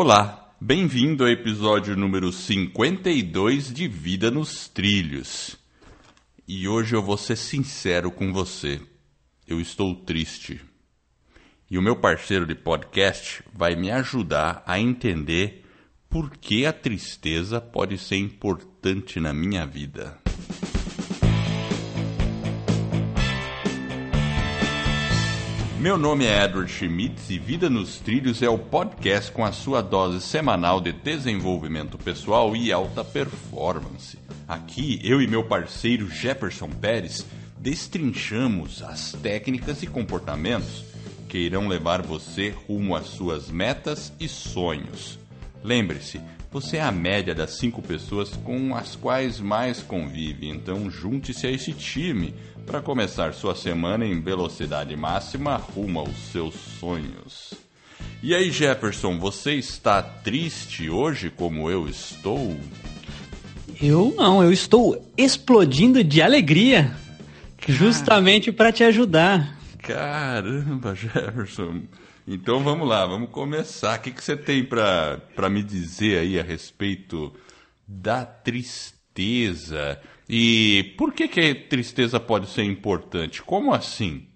Olá, bem-vindo ao episódio número 52 de Vida nos Trilhos. E hoje eu vou ser sincero com você. Eu estou triste. E o meu parceiro de podcast vai me ajudar a entender por que a tristeza pode ser importante na minha vida. Meu nome é Edward Schmitz e Vida nos Trilhos é o podcast com a sua dose semanal de desenvolvimento pessoal e alta performance. Aqui, eu e meu parceiro Jefferson Pérez destrinchamos as técnicas e comportamentos que irão levar você rumo às suas metas e sonhos. Lembre-se, você é a média das cinco pessoas com as quais mais convive, então junte-se a esse time para começar sua semana em velocidade máxima rumo aos seus sonhos. E aí, Jefferson, você está triste hoje como eu estou? Eu não, eu estou explodindo de alegria, justamente para te ajudar. Caramba, Jefferson. Então vamos lá, vamos começar. O que, que você tem para me dizer aí a respeito da tristeza? E por que, que a tristeza pode ser importante? Como assim?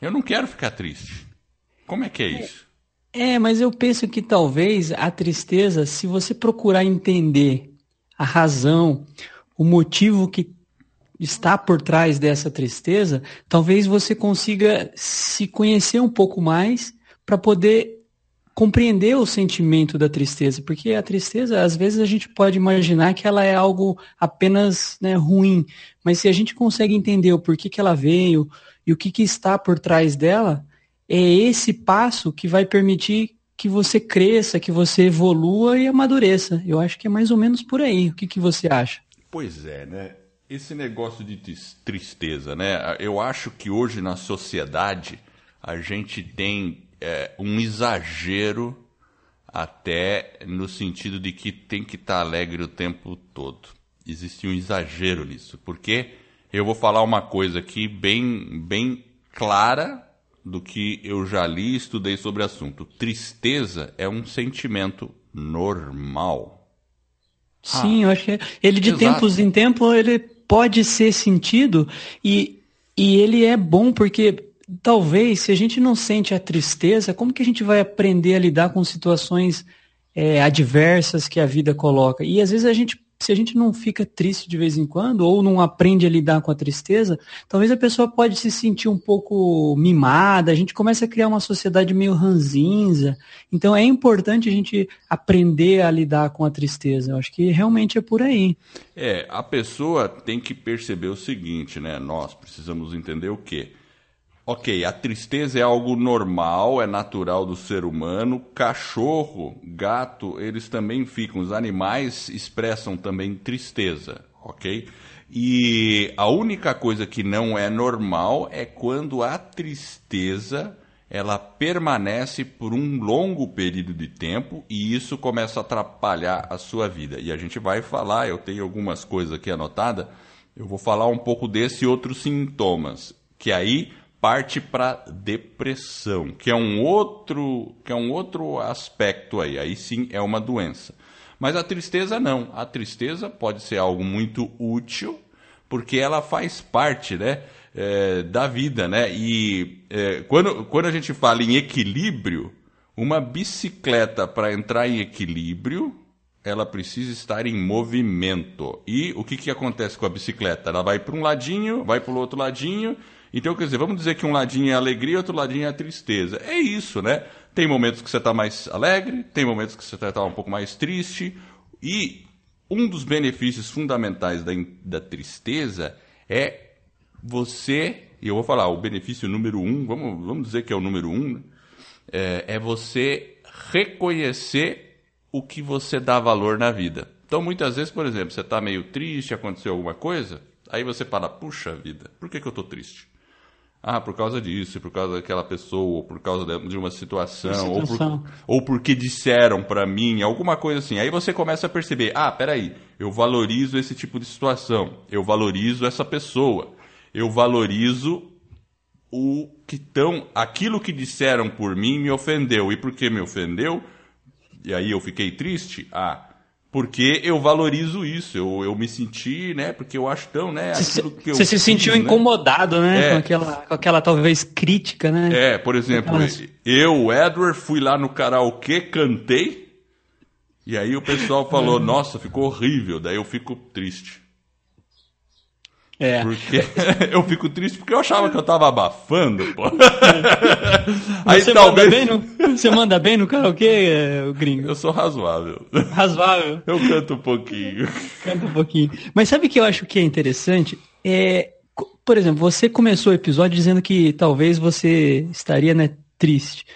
Eu não quero ficar triste. Como é que é isso? É, mas eu penso que talvez a tristeza, se você procurar entender a razão, o motivo que está por trás dessa tristeza, talvez você consiga se conhecer um pouco mais para poder compreender o sentimento da tristeza, porque a tristeza, às vezes a gente pode imaginar que ela é algo apenas né, ruim, mas se a gente consegue entender o porquê que ela veio e o que, que está por trás dela, é esse passo que vai permitir que você cresça, que você evolua e amadureça. Eu acho que é mais ou menos por aí. O que, que você acha? Pois é, né? Esse negócio de tristeza, né? Eu acho que hoje na sociedade a gente tem é, um exagero até no sentido de que tem que estar tá alegre o tempo todo. Existe um exagero nisso, porque eu vou falar uma coisa aqui bem, bem clara do que eu já li e estudei sobre o assunto. Tristeza é um sentimento normal. Sim, ah, eu acho que ele de exato. tempos em tempos ele pode ser sentido e, e ele é bom porque talvez, se a gente não sente a tristeza, como que a gente vai aprender a lidar com situações é, adversas que a vida coloca? E às vezes a gente, se a gente não fica triste de vez em quando, ou não aprende a lidar com a tristeza, talvez a pessoa pode se sentir um pouco mimada, a gente começa a criar uma sociedade meio ranzinza. Então é importante a gente aprender a lidar com a tristeza. Eu acho que realmente é por aí. É, a pessoa tem que perceber o seguinte, né? Nós precisamos entender o quê? Ok, a tristeza é algo normal, é natural do ser humano. Cachorro, gato, eles também ficam. Os animais expressam também tristeza, ok? E a única coisa que não é normal é quando a tristeza ela permanece por um longo período de tempo e isso começa a atrapalhar a sua vida. E a gente vai falar, eu tenho algumas coisas aqui anotadas, eu vou falar um pouco desse outros sintomas, que aí parte para depressão, que é um outro, que é um outro aspecto aí. Aí sim é uma doença. Mas a tristeza não. A tristeza pode ser algo muito útil, porque ela faz parte, né, é, da vida, né? E é, quando, quando a gente fala em equilíbrio, uma bicicleta para entrar em equilíbrio, ela precisa estar em movimento. E o que, que acontece com a bicicleta? Ela vai para um ladinho, vai para o outro ladinho então, quer dizer, vamos dizer que um ladinho é alegria, outro ladinho é tristeza. É isso, né? Tem momentos que você está mais alegre, tem momentos que você está um pouco mais triste. E um dos benefícios fundamentais da, da tristeza é você, e eu vou falar, o benefício número um, vamos, vamos dizer que é o número um, né? é, é você reconhecer o que você dá valor na vida. Então, muitas vezes, por exemplo, você está meio triste, aconteceu alguma coisa, aí você fala, puxa vida, por que, que eu estou triste? Ah, por causa disso, por causa daquela pessoa, ou por causa de uma situação, ou, por, ou porque disseram para mim, alguma coisa assim. Aí você começa a perceber, ah, peraí, eu valorizo esse tipo de situação, eu valorizo essa pessoa, eu valorizo o que tão, aquilo que disseram por mim me ofendeu, e porque me ofendeu, E aí eu fiquei triste? Ah, porque eu valorizo isso, eu, eu me senti, né? Porque eu acho tão, né? Aquilo que eu Você se sentiu né? incomodado, né? É. Com, aquela, com aquela talvez crítica, né? É, por exemplo, Aquelas... eu, Edward, fui lá no karaokê, cantei, e aí o pessoal falou, nossa, ficou horrível, daí eu fico triste. É. Porque eu fico triste porque eu achava que eu tava abafando, pô. Aí você talvez. Manda bem no, você manda bem no karaokê, é, gringo? Eu sou razoável. Razoável? Eu canto um pouquinho. Canta um pouquinho. Mas sabe o que eu acho que é interessante? É, por exemplo, você começou o episódio dizendo que talvez você estaria né, triste.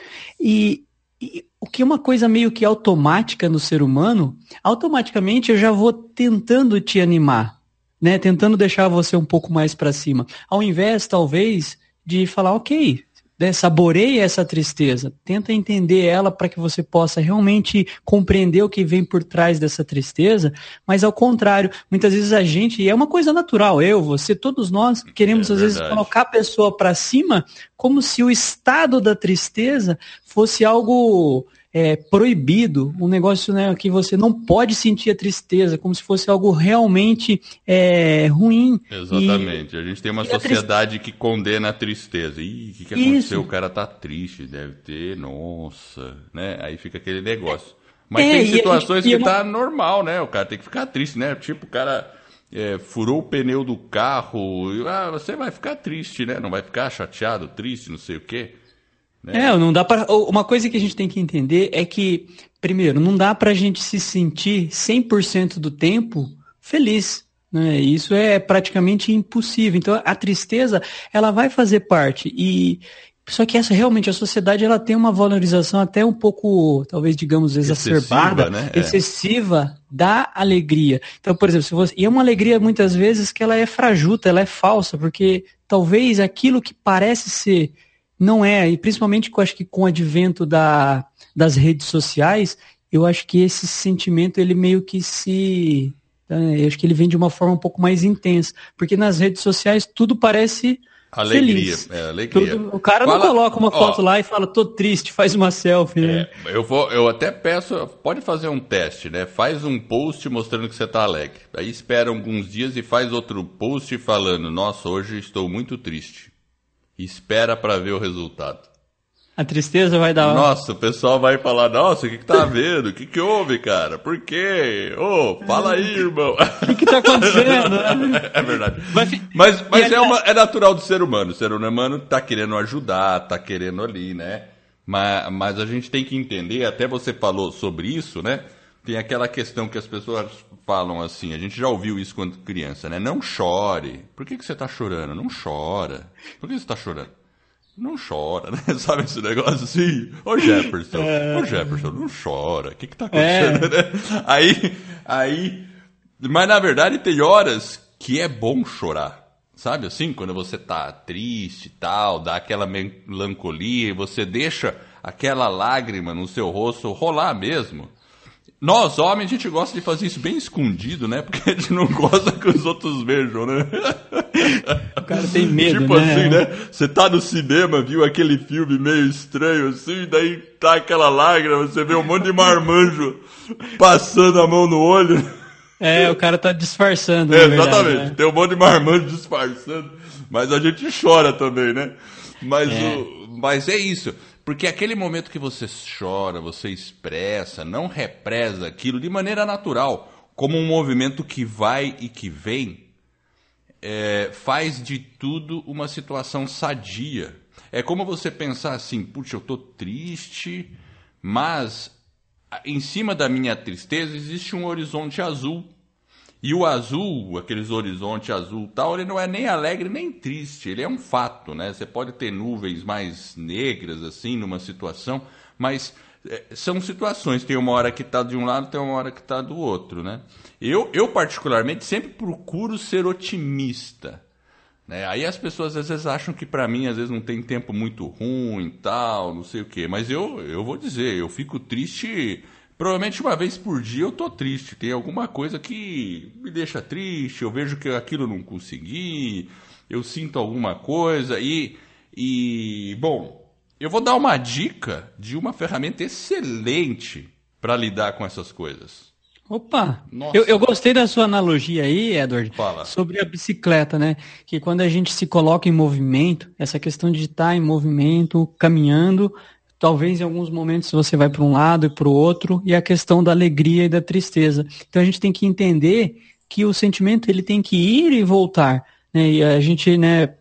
E, e o que é uma coisa meio que automática no ser humano, automaticamente eu já vou tentando te animar né, tentando deixar você um pouco mais para cima, ao invés talvez de falar, ok, né, saboreie essa tristeza, tenta entender ela para que você possa realmente compreender o que vem por trás dessa tristeza, mas ao contrário, muitas vezes a gente, e é uma coisa natural, eu, você, todos nós queremos é às vezes colocar a pessoa para cima como se o estado da tristeza fosse algo é, proibido, um negócio né, que você não pode sentir a tristeza, como se fosse algo realmente é, ruim. Exatamente. E, a gente tem uma sociedade que condena a tristeza. Ih, o que, que aconteceu? Isso. O cara tá triste, deve ter, nossa, né? Aí fica aquele negócio. Mas é, tem situações e, que tá normal, né? O cara tem que ficar triste, né? Tipo, o cara é, furou o pneu do carro, ah, você vai ficar triste, né? Não vai ficar chateado, triste, não sei o quê. Né? É, não dá para. Uma coisa que a gente tem que entender é que, primeiro, não dá para a gente se sentir 100% do tempo feliz. Né? Isso é praticamente impossível. Então, a tristeza, ela vai fazer parte. E só que essa realmente a sociedade ela tem uma valorização até um pouco, talvez digamos exacerbada, excessiva, né? É. excessiva é. da alegria. Então, por exemplo, se você, e é uma alegria muitas vezes que ela é frajuta, ela é falsa, porque talvez aquilo que parece ser não é, e principalmente eu acho que com o advento da, das redes sociais, eu acho que esse sentimento ele meio que se. Né, eu acho que ele vem de uma forma um pouco mais intensa. Porque nas redes sociais tudo parece. Alegria, feliz. é, alegria. Tudo, o cara fala, não coloca uma foto ó, lá e fala, tô triste, faz uma selfie, né? É, eu, vou, eu até peço, pode fazer um teste, né? Faz um post mostrando que você tá alegre. Aí espera alguns dias e faz outro post falando, nossa, hoje estou muito triste espera para ver o resultado. A tristeza vai dar. Nossa, o pessoal vai falar: Nossa, o que, que tá vendo? O que, que houve, cara? Por quê? Ô, oh, fala aí, irmão. O que, que tá acontecendo? é verdade. Mas, mas, mas é, uma, é natural do ser humano. O ser humano tá querendo ajudar, tá querendo ali, né? Mas, mas a gente tem que entender, até você falou sobre isso, né? Tem aquela questão que as pessoas falam assim, a gente já ouviu isso quando criança, né? Não chore. Por que, que você está chorando? Não chora. Por que você está chorando? Não chora, né? Sabe esse negócio assim? Ô Jefferson, é... ô Jefferson, não chora. O que que tá acontecendo, é... né? Aí, aí... Mas na verdade tem horas que é bom chorar. Sabe assim? Quando você tá triste e tal, dá aquela melancolia e você deixa aquela lágrima no seu rosto rolar mesmo. Nós, homens, a gente gosta de fazer isso bem escondido, né? Porque a gente não gosta que os outros vejam, né? O cara tem medo, tipo né? assim, né? Você tá no cinema, viu aquele filme meio estranho assim, daí tá aquela lágrima, você vê um monte de marmanjo passando a mão no olho. É, o cara tá disfarçando. É, exatamente, né? tem um monte de marmanjo disfarçando, mas a gente chora também, né? Mas, é. o, mas é isso. Porque aquele momento que você chora, você expressa, não represa aquilo de maneira natural, como um movimento que vai e que vem, é, faz de tudo uma situação sadia. É como você pensar assim, puxa, eu estou triste, mas em cima da minha tristeza existe um horizonte azul. E o azul, aqueles horizonte azul tal, ele não é nem alegre nem triste, ele é um fato, né? Você pode ter nuvens mais negras assim numa situação, mas é, são situações. Tem uma hora que está de um lado, tem uma hora que está do outro, né? Eu, eu particularmente sempre procuro ser otimista. Né? Aí as pessoas às vezes acham que para mim às vezes não tem tempo muito ruim, tal, não sei o quê. Mas eu, eu vou dizer, eu fico triste Provavelmente uma vez por dia eu tô triste. Tem alguma coisa que me deixa triste. Eu vejo que aquilo não consegui. Eu sinto alguma coisa e e bom, eu vou dar uma dica de uma ferramenta excelente para lidar com essas coisas? Opa! Eu, eu, gostei da sua analogia aí, Edward, Fala. sobre a bicicleta, né? Que quando a gente se coloca em movimento, essa questão de estar em movimento, caminhando, talvez em alguns momentos você vai para um lado e para o outro, e a questão da alegria e da tristeza. Então a gente tem que entender que o sentimento ele tem que ir e voltar. Né? E a gente, né,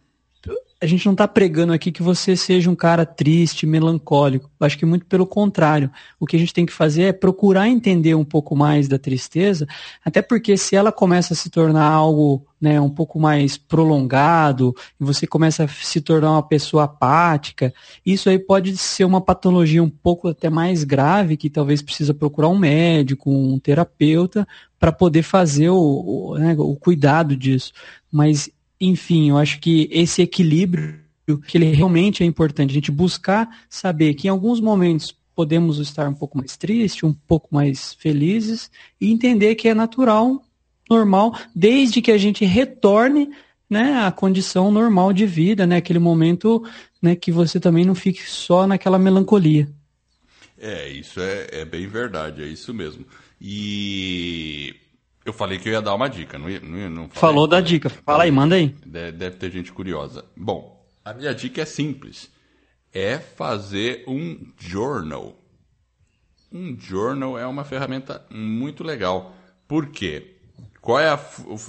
a gente não está pregando aqui que você seja um cara triste, melancólico. Eu acho que muito pelo contrário. O que a gente tem que fazer é procurar entender um pouco mais da tristeza, até porque se ela começa a se tornar algo né, um pouco mais prolongado, e você começa a se tornar uma pessoa apática, isso aí pode ser uma patologia um pouco até mais grave, que talvez precisa procurar um médico, um terapeuta, para poder fazer o, o, né, o cuidado disso. Mas enfim, eu acho que esse equilíbrio que ele realmente é importante, a gente buscar saber que em alguns momentos podemos estar um pouco mais tristes, um pouco mais felizes e entender que é natural, normal, desde que a gente retorne né, à condição normal de vida, né, aquele momento né, que você também não fique só naquela melancolia. É, isso é, é bem verdade, é isso mesmo. E eu falei que eu ia dar uma dica, não, ia, não, ia, não Falou da dica. Fala aí, manda aí. Deve ter gente curiosa. Bom, a minha dica é simples. É fazer um journal. Um journal é uma ferramenta muito legal. Por quê? Qual é a,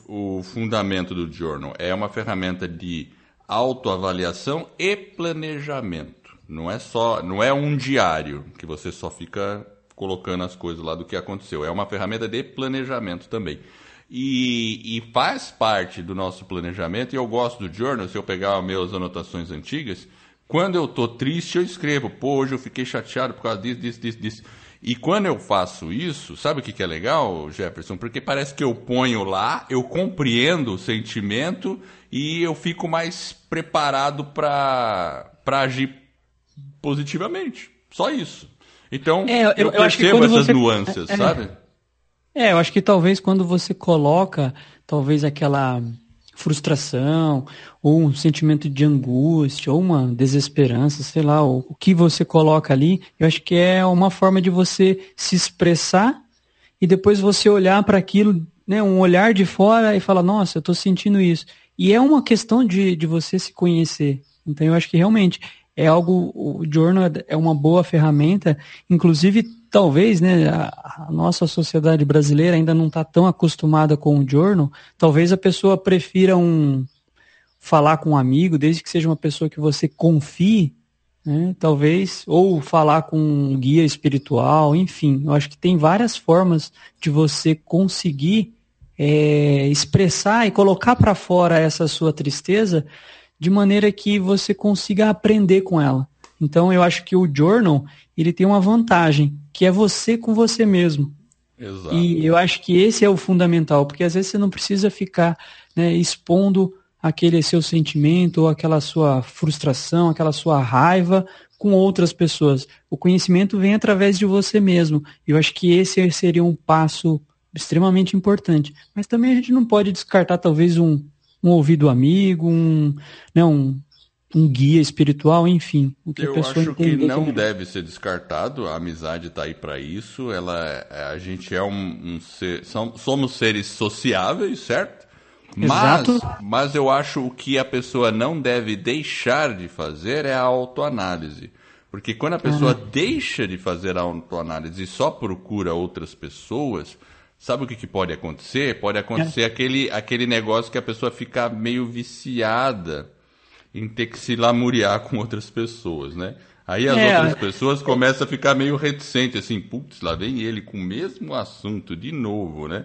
o, o fundamento do journal? É uma ferramenta de autoavaliação e planejamento. Não é só, não é um diário que você só fica colocando as coisas lá do que aconteceu. É uma ferramenta de planejamento também. E, e, faz parte do nosso planejamento, e eu gosto do journal, se eu pegar meus anotações antigas, quando eu tô triste, eu escrevo, pô, hoje eu fiquei chateado por causa disso, disso, disso, disso. E quando eu faço isso, sabe o que, que é legal, Jefferson? Porque parece que eu ponho lá, eu compreendo o sentimento e eu fico mais preparado para agir positivamente. Só isso. Então, é, eu, eu, eu percebo essas você... nuances, é, sabe? É, eu acho que talvez quando você coloca, talvez aquela frustração, ou um sentimento de angústia, ou uma desesperança, sei lá, o, o que você coloca ali, eu acho que é uma forma de você se expressar e depois você olhar para aquilo, né, um olhar de fora e falar, nossa, eu estou sentindo isso. E é uma questão de, de você se conhecer. Então eu acho que realmente é algo, o Journal é uma boa ferramenta, inclusive talvez, né, a, a nossa sociedade brasileira ainda não está tão acostumada com o Journal, talvez a pessoa prefira um falar com um amigo, desde que seja uma pessoa que você confie, né, talvez, ou falar com um guia espiritual, enfim, eu acho que tem várias formas de você conseguir é, expressar e colocar para fora essa sua tristeza de maneira que você consiga aprender com ela. Então eu acho que o journal ele tem uma vantagem, que é você com você mesmo. Exato. E eu acho que esse é o fundamental, porque às vezes você não precisa ficar né, expondo aquele seu sentimento ou aquela sua frustração, aquela sua raiva com outras pessoas. O conhecimento vem através de você mesmo. E eu acho que esse seria um passo extremamente importante. Mas também a gente não pode descartar talvez um, um ouvido amigo, um, né, um, um guia espiritual, enfim. O que Eu a pessoa acho que não deve ser descartado, a amizade está aí para isso. Ela, é, a gente é um, um ser, somos seres sociáveis, certo? Exato. Mas, mas eu acho o que a pessoa não deve deixar de fazer é a autoanálise. Porque quando a pessoa ah. deixa de fazer a autoanálise e só procura outras pessoas, Sabe o que, que pode acontecer? Pode acontecer é. aquele, aquele negócio que a pessoa fica meio viciada em ter que se lamuriar com outras pessoas, né? Aí as é, outras pessoas começam a ficar meio reticentes, assim, putz, lá vem ele com o mesmo assunto de novo, né?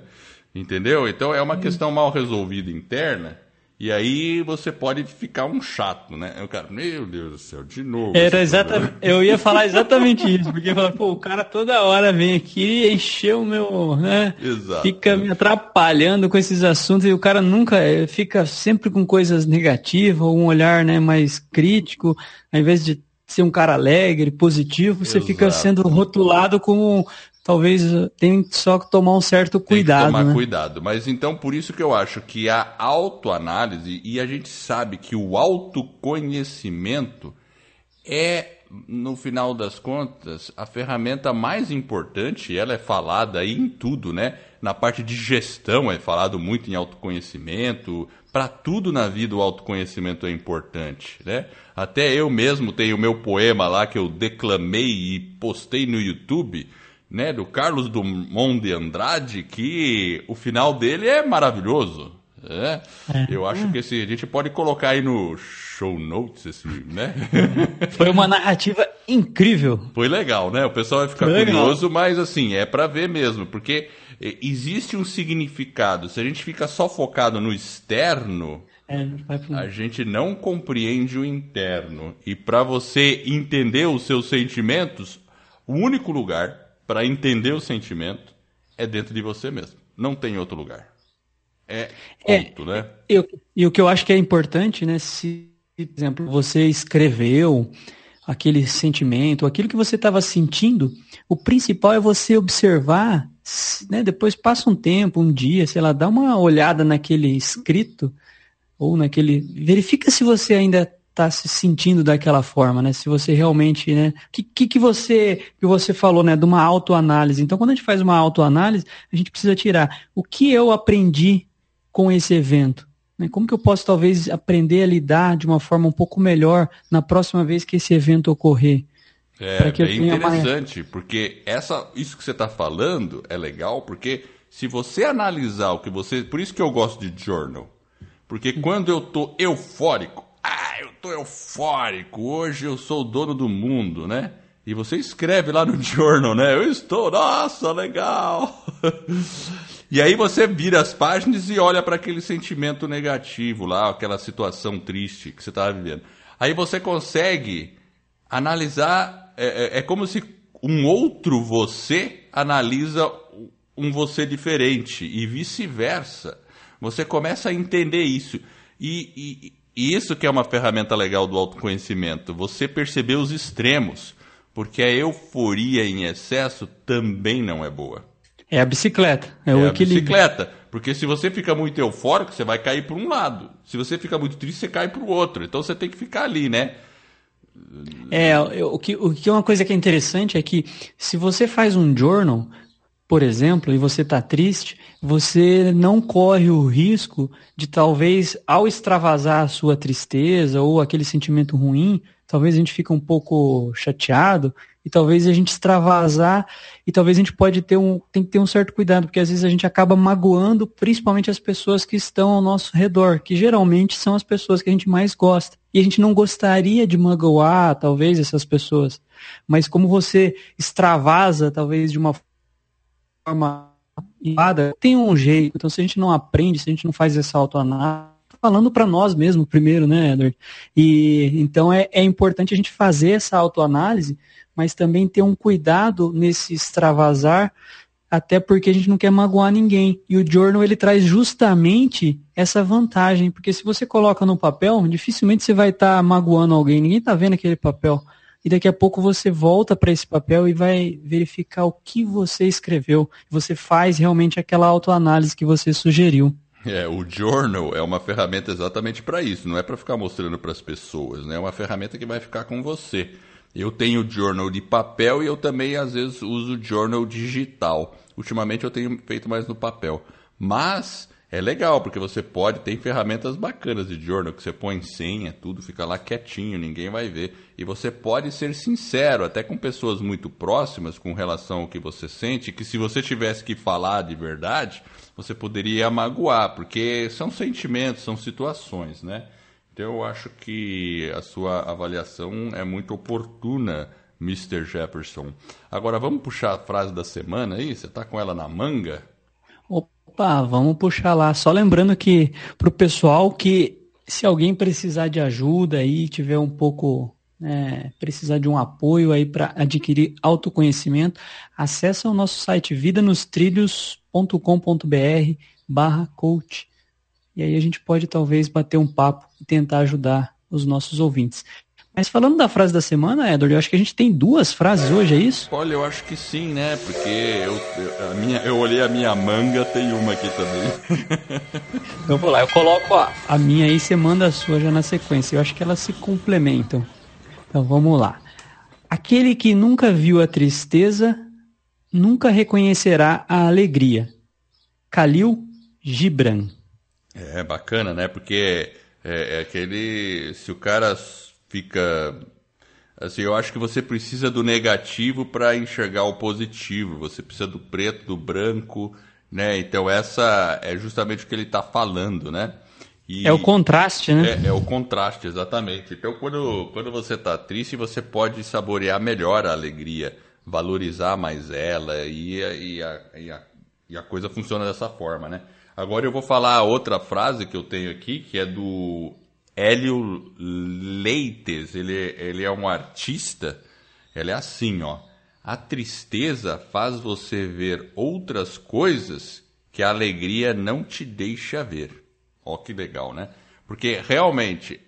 Entendeu? Então é uma hum. questão mal resolvida interna e aí você pode ficar um chato, né? O cara, meu Deus do céu, de novo. Era exatamente, eu ia falar exatamente isso, porque pô, o cara toda hora vem aqui e encheu o meu, né? Exato. Fica me atrapalhando com esses assuntos e o cara nunca eh, fica sempre com coisas negativas, ou um olhar, né, mais crítico, ao invés de ser um cara alegre, positivo, você Exato. fica sendo rotulado como talvez eh, tenha só que tomar um certo cuidado. Tem que tomar né? cuidado. Mas então, por isso que eu acho que a autoanálise, e a gente sabe que o autoconhecimento é no final das contas, a ferramenta mais importante, ela é falada aí em tudo, né? Na parte de gestão é falado muito em autoconhecimento. Para tudo na vida o autoconhecimento é importante, né? Até eu mesmo tenho o meu poema lá que eu declamei e postei no YouTube, né? Do Carlos Drummond de Andrade, que o final dele é maravilhoso. É. é. Eu acho que esse, a gente pode colocar aí no show notes, esse, né? Foi uma narrativa incrível. Foi legal, né? O pessoal vai ficar Foi curioso, legal. mas assim, é para ver mesmo, porque é, existe um significado. Se a gente fica só focado no externo, é, a gente não compreende o interno. E para você entender os seus sentimentos, o único lugar para entender o sentimento é dentro de você mesmo. Não tem outro lugar. É, é ponto, é, né? Eu, e o que eu acho que é importante, né? Se, por exemplo, você escreveu aquele sentimento, aquilo que você estava sentindo, o principal é você observar, né? Depois passa um tempo, um dia, sei lá, dá uma olhada naquele escrito ou naquele, verifica se você ainda está se sentindo daquela forma, né? Se você realmente, né? O que, que, que, você que você falou, né? De uma autoanálise. Então, quando a gente faz uma autoanálise, a gente precisa tirar o que eu aprendi com esse evento? Né? Como que eu posso talvez aprender a lidar de uma forma um pouco melhor na próxima vez que esse evento ocorrer? É bem interessante, mais... porque essa, isso que você está falando é legal, porque se você analisar o que você. Por isso que eu gosto de journal. Porque quando eu tô eufórico, ah, eu tô eufórico, hoje eu sou o dono do mundo, né? E você escreve lá no journal, né? Eu estou, nossa, legal. E aí você vira as páginas e olha para aquele sentimento negativo lá, aquela situação triste que você estava vivendo. Aí você consegue analisar, é, é, é como se um outro você analisa um você diferente e vice-versa. Você começa a entender isso. E, e, e, isso que é uma ferramenta legal do autoconhecimento. Você perceber os extremos. Porque a euforia em excesso também não é boa. É a bicicleta, é, é o equilíbrio. bicicleta, porque se você fica muito eufórico, você vai cair para um lado. Se você fica muito triste, você cai para o outro. Então você tem que ficar ali, né? É, o que, o que é uma coisa que é interessante é que se você faz um journal, por exemplo, e você está triste, você não corre o risco de talvez, ao extravasar a sua tristeza ou aquele sentimento ruim, talvez a gente fique um pouco chateado e talvez a gente extravasar e talvez a gente pode ter um tem que ter um certo cuidado porque às vezes a gente acaba magoando principalmente as pessoas que estão ao nosso redor que geralmente são as pessoas que a gente mais gosta. E a gente não gostaria de magoar talvez essas pessoas. Mas como você extravasa talvez de uma forma tem um jeito então se a gente não aprende se a gente não faz essa autoanálise falando para nós mesmos primeiro, né, Edward? E então é, é importante a gente fazer essa autoanálise mas também ter um cuidado nesse extravasar, até porque a gente não quer magoar ninguém. E o journal ele traz justamente essa vantagem, porque se você coloca no papel, dificilmente você vai estar tá magoando alguém, ninguém está vendo aquele papel. E daqui a pouco você volta para esse papel e vai verificar o que você escreveu. Você faz realmente aquela autoanálise que você sugeriu. É, o journal é uma ferramenta exatamente para isso, não é para ficar mostrando para as pessoas, né? É uma ferramenta que vai ficar com você. Eu tenho journal de papel e eu também às vezes uso journal digital. Ultimamente eu tenho feito mais no papel. Mas é legal, porque você pode, tem ferramentas bacanas de journal, que você põe senha, tudo fica lá quietinho, ninguém vai ver. E você pode ser sincero, até com pessoas muito próximas, com relação ao que você sente, que se você tivesse que falar de verdade, você poderia magoar, porque são sentimentos, são situações, né? Então eu acho que a sua avaliação é muito oportuna, Mr. Jefferson. Agora vamos puxar a frase da semana aí? Você está com ela na manga? Opa, vamos puxar lá. Só lembrando que para o pessoal que se alguém precisar de ajuda aí, tiver um pouco é, precisar de um apoio aí para adquirir autoconhecimento, acessa o nosso site vidanostrilhos.com.br barra coach e aí a gente pode talvez bater um papo e tentar ajudar os nossos ouvintes. Mas falando da frase da semana, Edward, eu acho que a gente tem duas frases hoje, é isso? Olha, eu acho que sim, né? Porque eu, eu, a minha, eu olhei a minha manga, tem uma aqui também. então vou lá, eu coloco a, a minha aí, você manda a sua já na sequência. Eu acho que elas se complementam. Então vamos lá. aquele que nunca viu a tristeza nunca reconhecerá a alegria. Khalil Gibran. É bacana, né? Porque é, é aquele. Se o cara fica. Assim, eu acho que você precisa do negativo para enxergar o positivo. Você precisa do preto, do branco, né? Então essa é justamente o que ele está falando, né? E é o contraste, né? É, é, o contraste, exatamente. Então, quando, quando você está triste, você pode saborear melhor a alegria, valorizar mais ela, e, e, a, e, a, e a coisa funciona dessa forma, né? Agora eu vou falar outra frase que eu tenho aqui, que é do Hélio Leites. Ele, ele é um artista. Ele é assim, ó. A tristeza faz você ver outras coisas que a alegria não te deixa ver. Ó que legal, né? Porque realmente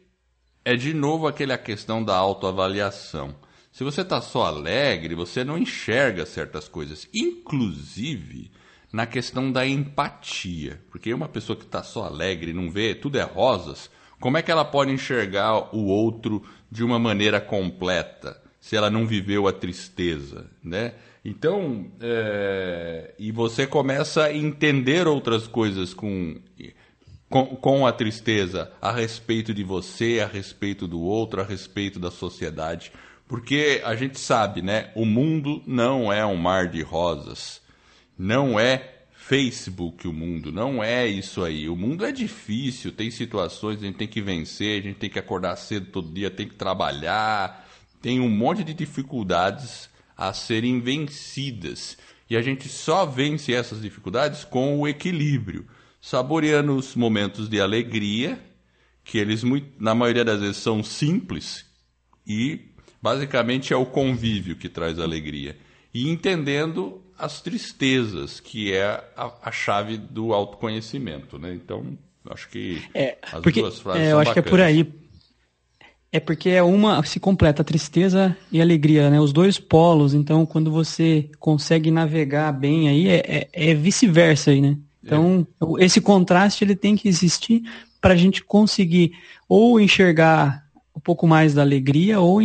é de novo aquela questão da autoavaliação. Se você está só alegre, você não enxerga certas coisas. Inclusive, na questão da empatia. Porque uma pessoa que está só alegre, não vê, tudo é rosas, como é que ela pode enxergar o outro de uma maneira completa, se ela não viveu a tristeza, né? Então, é... e você começa a entender outras coisas com, com, com a tristeza a respeito de você, a respeito do outro, a respeito da sociedade. Porque a gente sabe, né? O mundo não é um mar de rosas. Não é Facebook o mundo, não é isso aí. O mundo é difícil, tem situações, a gente tem que vencer, a gente tem que acordar cedo todo dia, tem que trabalhar, tem um monte de dificuldades a serem vencidas. E a gente só vence essas dificuldades com o equilíbrio, saboreando os momentos de alegria, que eles, na maioria das vezes, são simples, e basicamente é o convívio que traz alegria. E entendendo as tristezas, que é a, a chave do autoconhecimento, né? Então, acho que é, as porque, duas frases é, Eu acho bacanas. que é por aí. É porque é uma se completa a tristeza e a alegria, né? Os dois polos. Então, quando você consegue navegar bem aí, é, é, é vice-versa aí, né? Então, é. esse contraste ele tem que existir para a gente conseguir ou enxergar um pouco mais da alegria ou,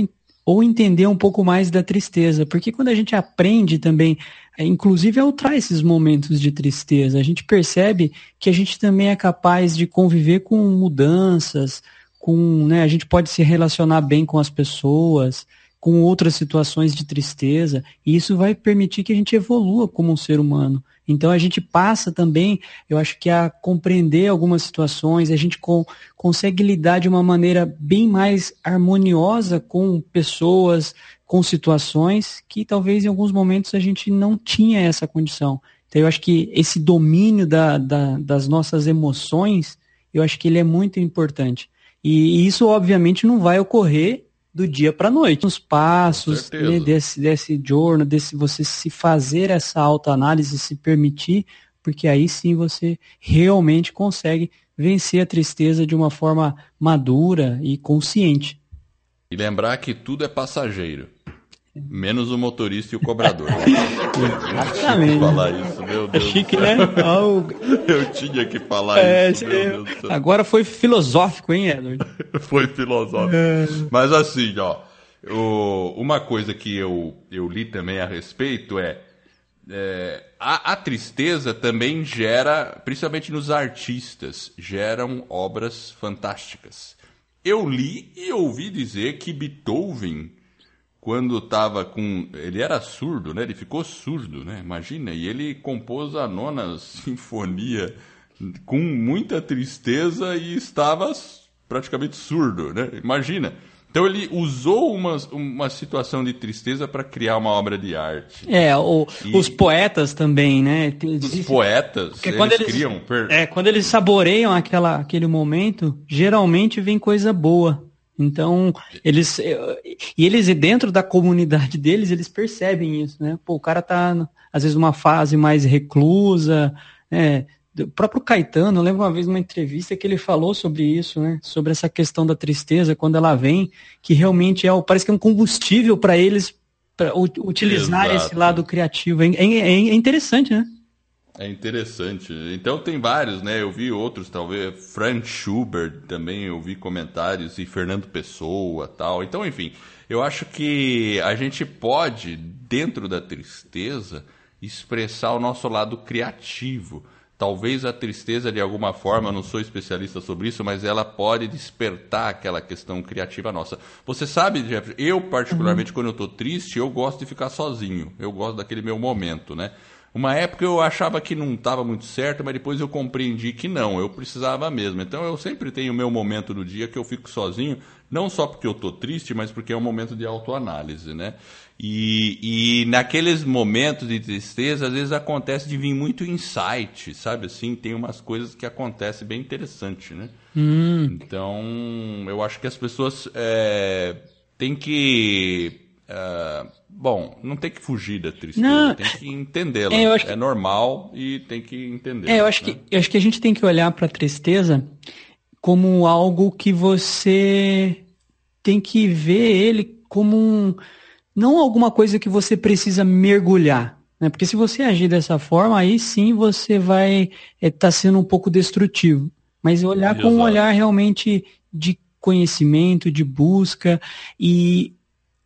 ou entender um pouco mais da tristeza. Porque quando a gente aprende também é, inclusive ao traz esses momentos de tristeza. A gente percebe que a gente também é capaz de conviver com mudanças, com, né, a gente pode se relacionar bem com as pessoas, com outras situações de tristeza, e isso vai permitir que a gente evolua como um ser humano. Então a gente passa também, eu acho que a compreender algumas situações, a gente com, consegue lidar de uma maneira bem mais harmoniosa com pessoas, com situações que talvez em alguns momentos a gente não tinha essa condição. Então eu acho que esse domínio da, da, das nossas emoções, eu acho que ele é muito importante. E, e isso obviamente não vai ocorrer do dia para a noite. Os passos né, desse, desse journal, desse você se fazer essa autoanálise, se permitir, porque aí sim você realmente consegue vencer a tristeza de uma forma madura e consciente. E lembrar que tudo é passageiro. Menos o motorista e o cobrador. Exatamente. falar isso, meu é Deus. É chique, né? Eu tinha que falar é, isso. É... Agora foi filosófico, hein, Edward? foi filosófico. É... Mas assim, ó, o, uma coisa que eu, eu li também a respeito é, é a, a, tristeza também gera, principalmente nos artistas, geram obras fantásticas. Eu li e ouvi dizer que Beethoven quando estava com. Ele era surdo, né? Ele ficou surdo, né? Imagina. E ele compôs a nona sinfonia com muita tristeza e estava praticamente surdo, né? Imagina. Então ele usou uma, uma situação de tristeza para criar uma obra de arte. É, o, e... os poetas também, né? Os poetas, eles, quando eles criam... É, quando eles saboreiam aquela, aquele momento, geralmente vem coisa boa. Então, eles e eles dentro da comunidade deles, eles percebem isso, né? Pô, o cara tá às vezes numa fase mais reclusa, né? O próprio Caetano, eu lembro uma vez numa entrevista que ele falou sobre isso, né? Sobre essa questão da tristeza quando ela vem, que realmente é, parece que é um combustível para eles para utilizar Exato. esse lado criativo. É, é, é interessante, né? É interessante. Então tem vários, né? Eu vi outros, talvez Frank Schubert também, eu vi comentários e Fernando Pessoa, tal. Então, enfim, Eu acho que a gente pode, dentro da tristeza, expressar o nosso lado criativo. Talvez a tristeza, de alguma forma, não sou especialista sobre isso, mas ela pode despertar aquela questão criativa nossa. Você sabe, Jeffrey, eu particularmente, uhum. quando eu estou triste, eu gosto de ficar sozinho. Eu gosto daquele meu momento, né? Uma época eu achava que não estava muito certo, mas depois eu compreendi que não, eu precisava mesmo. Então eu sempre tenho o meu momento do dia que eu fico sozinho, não só porque eu estou triste, mas porque é um momento de autoanálise, né? E, e naqueles momentos de tristeza, às vezes acontece de vir muito insight, sabe assim? Tem umas coisas que acontecem bem interessantes, né? Hum. Então, eu acho que as pessoas é, têm que Uh, bom, não tem que fugir da tristeza, não, tem que entendê-la. É, que... é, normal e tem que entender. É, eu acho, né? que, eu acho que a gente tem que olhar para a tristeza como algo que você tem que ver ele como um. Não alguma coisa que você precisa mergulhar. Né? Porque se você agir dessa forma, aí sim você vai estar é, tá sendo um pouco destrutivo. Mas olhar Exato. com um olhar realmente de conhecimento, de busca e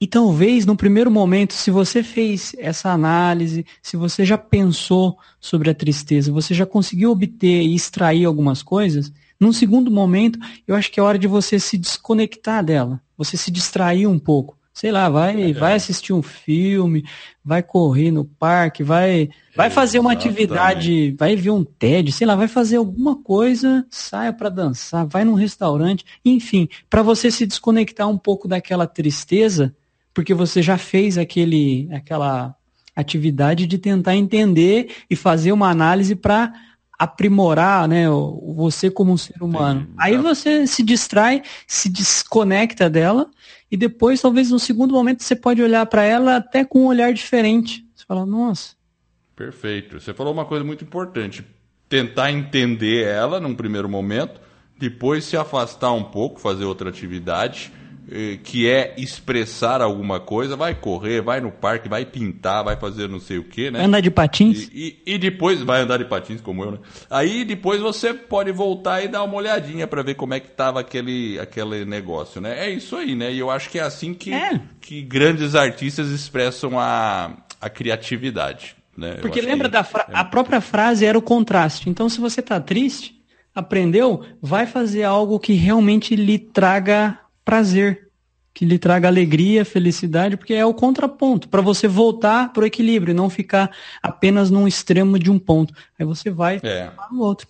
e talvez no primeiro momento, se você fez essa análise, se você já pensou sobre a tristeza, você já conseguiu obter e extrair algumas coisas, num segundo momento, eu acho que é hora de você se desconectar dela, você se distrair um pouco. Sei lá, vai, é. vai assistir um filme, vai correr no parque, vai, vai fazer uma atividade, vai ver um TED, sei lá, vai fazer alguma coisa, saia para dançar, vai num restaurante, enfim, para você se desconectar um pouco daquela tristeza porque você já fez aquele, aquela atividade de tentar entender e fazer uma análise para aprimorar né, você como um ser humano. Sim, Aí você se distrai, se desconecta dela e depois, talvez no segundo momento, você pode olhar para ela até com um olhar diferente. Você fala, nossa. Perfeito. Você falou uma coisa muito importante. Tentar entender ela num primeiro momento, depois se afastar um pouco, fazer outra atividade que é expressar alguma coisa, vai correr, vai no parque, vai pintar, vai fazer não sei o que, né? Andar de patins? E, e, e, depois vai andar de patins como eu, né? Aí depois você pode voltar e dar uma olhadinha para ver como é que tava aquele, aquele negócio, né? É isso aí, né? E eu acho que é assim que, é. que grandes artistas expressam a, a criatividade. Né? Porque lembra da fra... é... a própria frase era o contraste. Então, se você está triste, aprendeu, vai fazer algo que realmente lhe traga prazer, que lhe traga alegria, felicidade, porque é o contraponto, para você voltar para o equilíbrio e não ficar apenas num extremo de um ponto. Aí você vai é. para o outro.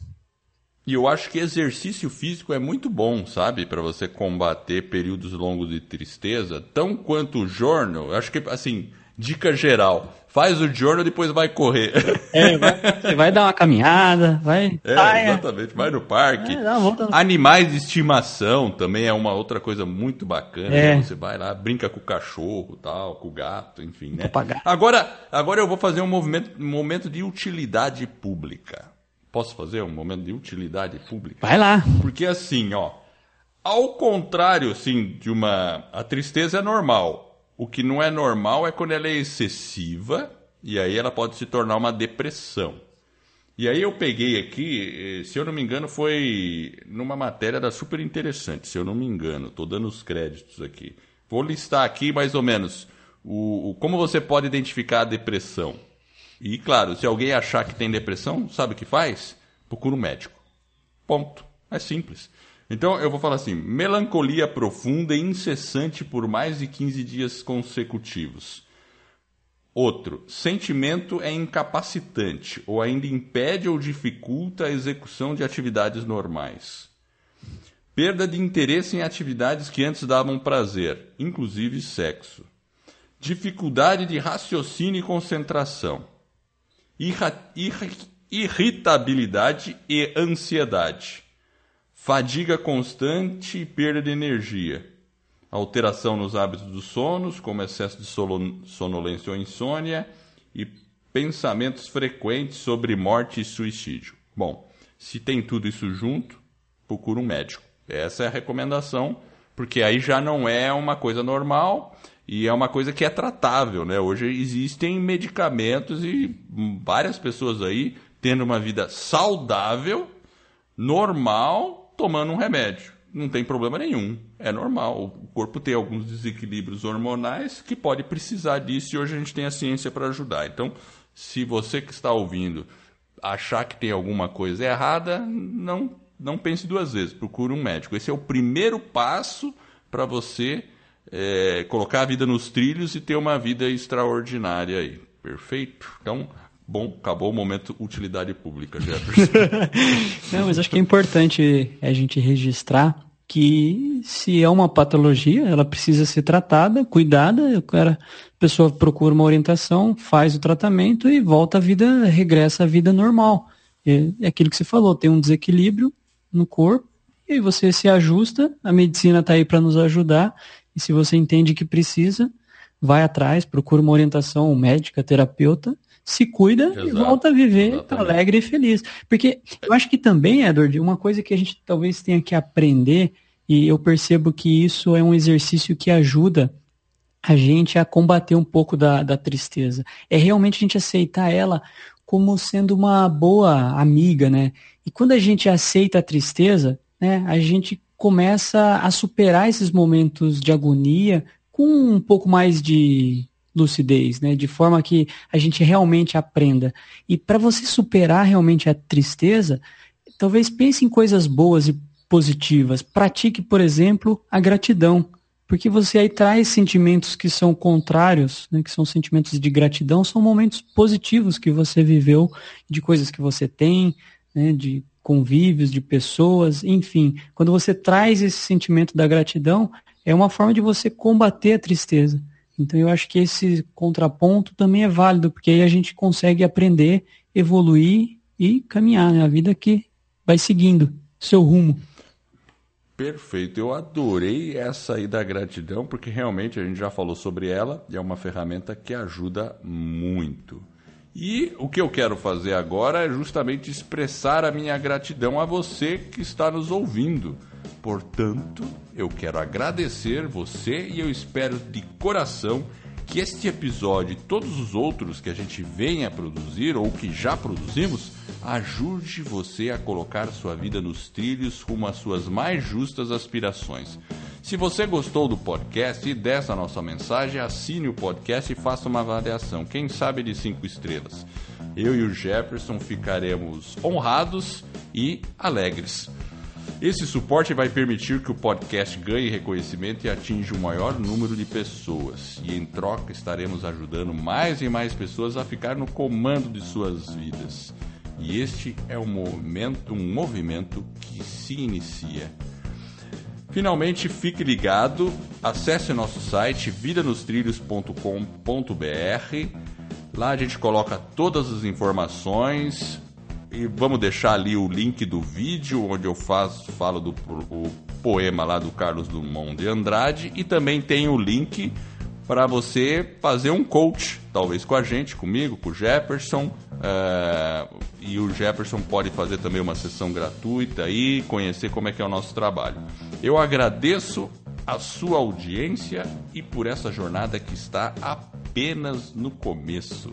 E eu acho que exercício físico é muito bom, sabe? Para você combater períodos longos de tristeza, tão quanto o jornal. Eu acho que, assim, dica geral. Faz o journal, depois vai correr. É, vai, você vai dar uma caminhada, vai. É, ah, exatamente, vai no parque. É, no... Animais de estimação também é uma outra coisa muito bacana. É. Você vai lá, brinca com o cachorro, tal, com o gato, enfim, né? Agora, agora eu vou fazer um movimento, um momento de utilidade pública. Posso fazer um momento de utilidade pública? Vai lá. Porque assim, ó, ao contrário, assim, de uma a tristeza é normal o que não é normal é quando ela é excessiva e aí ela pode se tornar uma depressão. E aí eu peguei aqui, eh, se eu não me engano, foi numa matéria da super interessante, se eu não me engano, estou dando os créditos aqui. Vou listar aqui mais ou menos o, o, como você pode identificar a depressão. E claro, se alguém achar que tem depressão, sabe o que faz? Procura um médico. Ponto. É simples. Então eu vou falar assim: melancolia profunda e incessante por mais de 15 dias consecutivos. Outro, sentimento é incapacitante ou ainda impede ou dificulta a execução de atividades normais. Perda de interesse em atividades que antes davam prazer, inclusive sexo. Dificuldade de raciocínio e concentração. Irra irritabilidade e ansiedade fadiga constante e perda de energia, alteração nos hábitos dos sonos, como excesso de sonolência ou insônia, e pensamentos frequentes sobre morte e suicídio. Bom, se tem tudo isso junto, procura um médico. Essa é a recomendação, porque aí já não é uma coisa normal e é uma coisa que é tratável, né? Hoje existem medicamentos e várias pessoas aí tendo uma vida saudável, normal, tomando um remédio. não tem problema nenhum. É normal. O corpo tem alguns desequilíbrios hormonais que pode precisar disso e hoje a gente tem a ciência para ajudar. Então, se você que está ouvindo achar que tem alguma coisa errada, não, não pense duas vezes. Procure um médico. Esse é o primeiro passo para você é, colocar a vida nos trilhos e ter uma vida extraordinária aí. Perfeito? Então, Bom, acabou o momento utilidade pública, Jefferson. Não, mas acho que é importante a gente registrar que se é uma patologia, ela precisa ser tratada, cuidada, a pessoa procura uma orientação, faz o tratamento e volta à vida, regressa à vida normal. É, é aquilo que você falou, tem um desequilíbrio no corpo, e aí você se ajusta, a medicina está aí para nos ajudar, e se você entende que precisa, vai atrás, procura uma orientação médica, terapeuta, se cuida Exato. e volta a viver Exatamente. alegre e feliz. Porque eu acho que também, Edward, uma coisa que a gente talvez tenha que aprender, e eu percebo que isso é um exercício que ajuda a gente a combater um pouco da, da tristeza. É realmente a gente aceitar ela como sendo uma boa amiga, né? E quando a gente aceita a tristeza, né, a gente começa a superar esses momentos de agonia com um pouco mais de lucidez, né? De forma que a gente realmente aprenda. E para você superar realmente a tristeza, talvez pense em coisas boas e positivas. Pratique, por exemplo, a gratidão. Porque você aí traz sentimentos que são contrários, né, que são sentimentos de gratidão, são momentos positivos que você viveu, de coisas que você tem, né, de convívios, de pessoas, enfim. Quando você traz esse sentimento da gratidão, é uma forma de você combater a tristeza. Então eu acho que esse contraponto também é válido, porque aí a gente consegue aprender, evoluir e caminhar, né? Vida que vai seguindo seu rumo. Perfeito, eu adorei essa aí da gratidão, porque realmente a gente já falou sobre ela e é uma ferramenta que ajuda muito. E o que eu quero fazer agora é justamente expressar a minha gratidão a você que está nos ouvindo. Portanto, eu quero agradecer você e eu espero de coração que este episódio e todos os outros que a gente venha produzir ou que já produzimos ajude você a colocar sua vida nos trilhos rumo às suas mais justas aspirações. Se você gostou do podcast e dessa nossa mensagem, assine o podcast e faça uma avaliação, quem sabe de cinco estrelas. Eu e o Jefferson ficaremos honrados e alegres. Esse suporte vai permitir que o podcast ganhe reconhecimento e atinja o maior número de pessoas. E em troca estaremos ajudando mais e mais pessoas a ficar no comando de suas vidas. E este é um movimento, um movimento que se inicia. Finalmente, fique ligado, acesse nosso site vidanostrilhos.com.br. Lá a gente coloca todas as informações, e vamos deixar ali o link do vídeo onde eu faço, falo do o poema lá do Carlos Drummond de Andrade e também tem o link para você fazer um coach, talvez com a gente, comigo, com o Jefferson. É, e o Jefferson pode fazer também uma sessão gratuita e conhecer como é que é o nosso trabalho. Eu agradeço a sua audiência e por essa jornada que está apenas no começo.